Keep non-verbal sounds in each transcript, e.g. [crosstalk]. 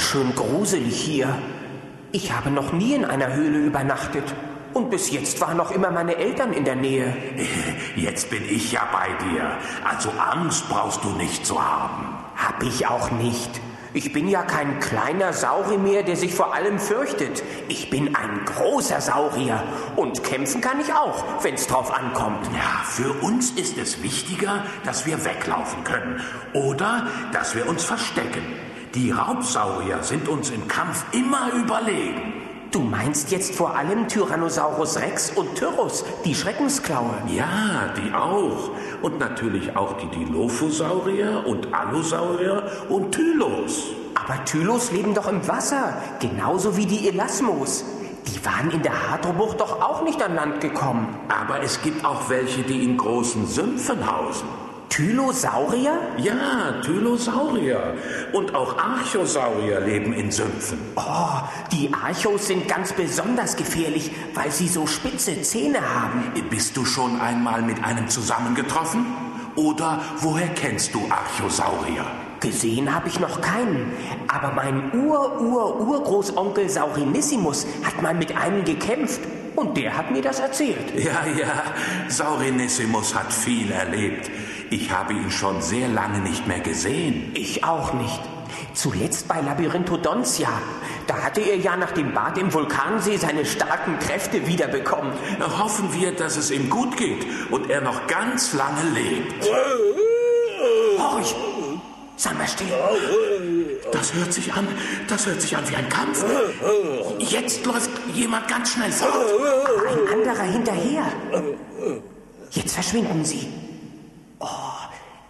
ganz schön gruselig hier. Ich habe noch nie in einer Höhle übernachtet. Und bis jetzt waren noch immer meine Eltern in der Nähe. [laughs] Jetzt bin ich ja bei dir. Also Angst brauchst du nicht zu haben. Hab ich auch nicht. Ich bin ja kein kleiner Saurier mehr, der sich vor allem fürchtet. Ich bin ein großer Saurier. Und kämpfen kann ich auch, wenn's drauf ankommt. Ja, für uns ist es wichtiger, dass wir weglaufen können. Oder dass wir uns verstecken. Die Raubsaurier sind uns im Kampf immer überlegen. Du meinst jetzt vor allem Tyrannosaurus Rex und Tyrrus, die Schreckensklaue. Ja, die auch. Und natürlich auch die Dilophosaurier und Allosaurier und Tylos. Aber Tylos leben doch im Wasser, genauso wie die Elasmos. Die waren in der Hadrobucht doch auch nicht an Land gekommen. Aber es gibt auch welche, die in großen Sümpfen hausen. Tylosaurier? Ja, Tylosaurier. Und auch Archosaurier leben in Sümpfen. Oh, die Archos sind ganz besonders gefährlich, weil sie so spitze Zähne haben. Bist du schon einmal mit einem zusammengetroffen? Oder woher kennst du Archosaurier? Gesehen habe ich noch keinen, aber mein Ur-Ur-Urgroßonkel Saurinissimus hat mal mit einem gekämpft und der hat mir das erzählt. Ja, ja, Saurinissimus hat viel erlebt. Ich habe ihn schon sehr lange nicht mehr gesehen. Ich auch nicht. Zuletzt bei Labyrinthodontia. Da hatte er ja nach dem Bad im Vulkansee seine starken Kräfte wiederbekommen. Hoffen wir, dass es ihm gut geht und er noch ganz lange lebt. Horch! Sei mal still. Das hört sich an, das hört sich an wie ein Kampf. Jetzt läuft jemand ganz schnell fort. Ein anderer hinterher. Jetzt verschwinden sie. Oh,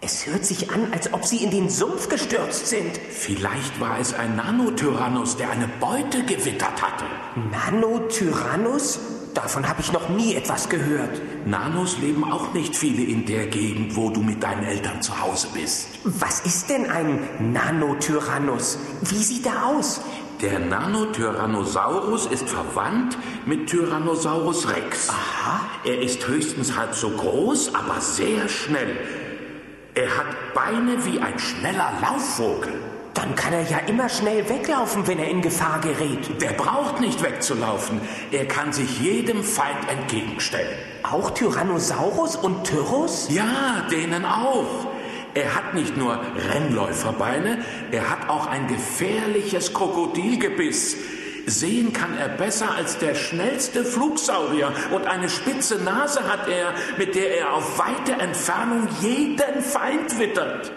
es hört sich an, als ob sie in den Sumpf gestürzt sind. Vielleicht war es ein Nanotyrannus, der eine Beute gewittert hatte. Nanotyrannus? Davon habe ich noch nie etwas gehört. Nanos leben auch nicht viele in der Gegend, wo du mit deinen Eltern zu Hause bist. Was ist denn ein Nanotyrannus? Wie sieht er aus? Der Nanotyrannosaurus ist verwandt mit Tyrannosaurus rex. Aha. Er ist höchstens halb so groß, aber sehr schnell. Er hat Beine wie ein schneller Laufvogel. Dann kann er ja immer schnell weglaufen, wenn er in Gefahr gerät. Der braucht nicht wegzulaufen. Er kann sich jedem Feind entgegenstellen. Auch Tyrannosaurus und Tyrrus? Ja, denen auch. Er hat nicht nur Rennläuferbeine, er hat auch ein gefährliches Krokodilgebiss. Sehen kann er besser als der schnellste Flugsaurier und eine spitze Nase hat er, mit der er auf weite Entfernung jeden Feind wittert.